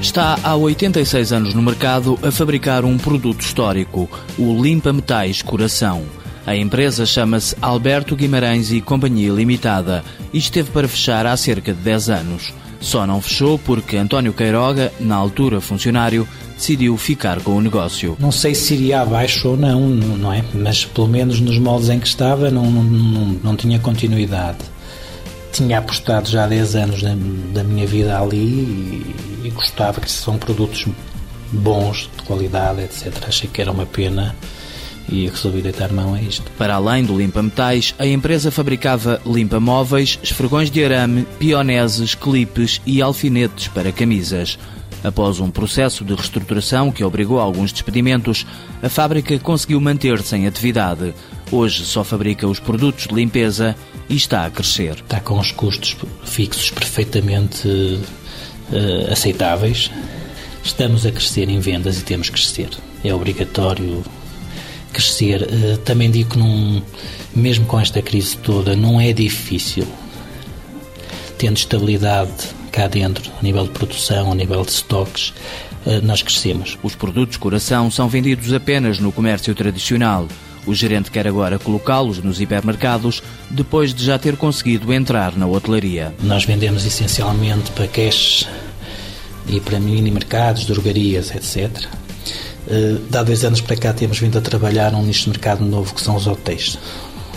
está há 86 anos no mercado a fabricar um produto histórico, o Limpa Metais Coração. A empresa chama-se Alberto Guimarães e Companhia Limitada e esteve para fechar há cerca de 10 anos. Só não fechou porque António Queiroga, na altura funcionário, decidiu ficar com o negócio. Não sei se iria abaixo ou não, não é? Mas pelo menos nos moldes em que estava não, não, não, não tinha continuidade. Tinha apostado já há 10 anos da, da minha vida ali e gostava que são produtos bons, de qualidade, etc. Achei que era uma pena e resolvi deitar mão a isto. Para além do limpa-metais, a empresa fabricava limpa-móveis, esfregões de arame, pioneses, clipes e alfinetes para camisas. Após um processo de reestruturação que obrigou a alguns despedimentos, a fábrica conseguiu manter-se em atividade. Hoje só fabrica os produtos de limpeza e está a crescer. Está com os custos fixos perfeitamente uh, aceitáveis. Estamos a crescer em vendas e temos que crescer. É obrigatório crescer. Eh, também digo que, não, mesmo com esta crise toda, não é difícil, tendo estabilidade cá dentro, a nível de produção, a nível de estoques, eh, nós crescemos. Os produtos coração são vendidos apenas no comércio tradicional. O gerente quer agora colocá-los nos hipermercados depois de já ter conseguido entrar na hotelaria. Nós vendemos essencialmente para cash e para mini mercados, drogarias, etc. Eh, de há dois anos para cá temos vindo a trabalhar num nicho de mercado novo que são os hotéis.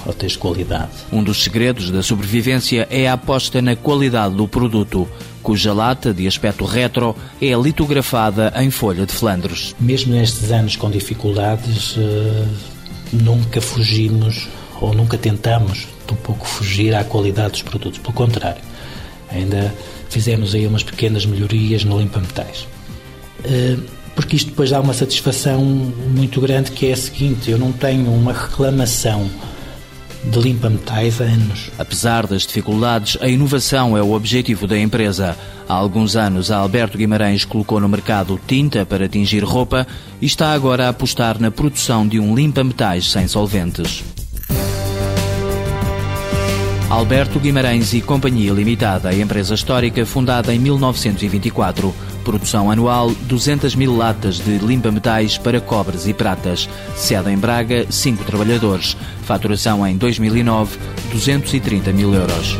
Hotéis de qualidade. Um dos segredos da sobrevivência é a aposta na qualidade do produto, cuja lata, de aspecto retro, é litografada em folha de Flandres. Mesmo nestes anos com dificuldades, eh, nunca fugimos ou nunca tentamos um pouco fugir à qualidade dos produtos. Pelo contrário, ainda fizemos aí umas pequenas melhorias no limpa-metais. Eh, porque isto depois dá uma satisfação muito grande que é a seguinte, eu não tenho uma reclamação de limpa-metais há anos. Apesar das dificuldades, a inovação é o objetivo da empresa. Há alguns anos, Alberto Guimarães colocou no mercado tinta para tingir roupa e está agora a apostar na produção de um limpa-metais sem solventes. Alberto Guimarães e Companhia Limitada, empresa histórica fundada em 1924. Produção anual 200 mil latas de limpa-metais para cobres e pratas. Sede em Braga, 5 trabalhadores. Faturação em 2009, 230 mil euros.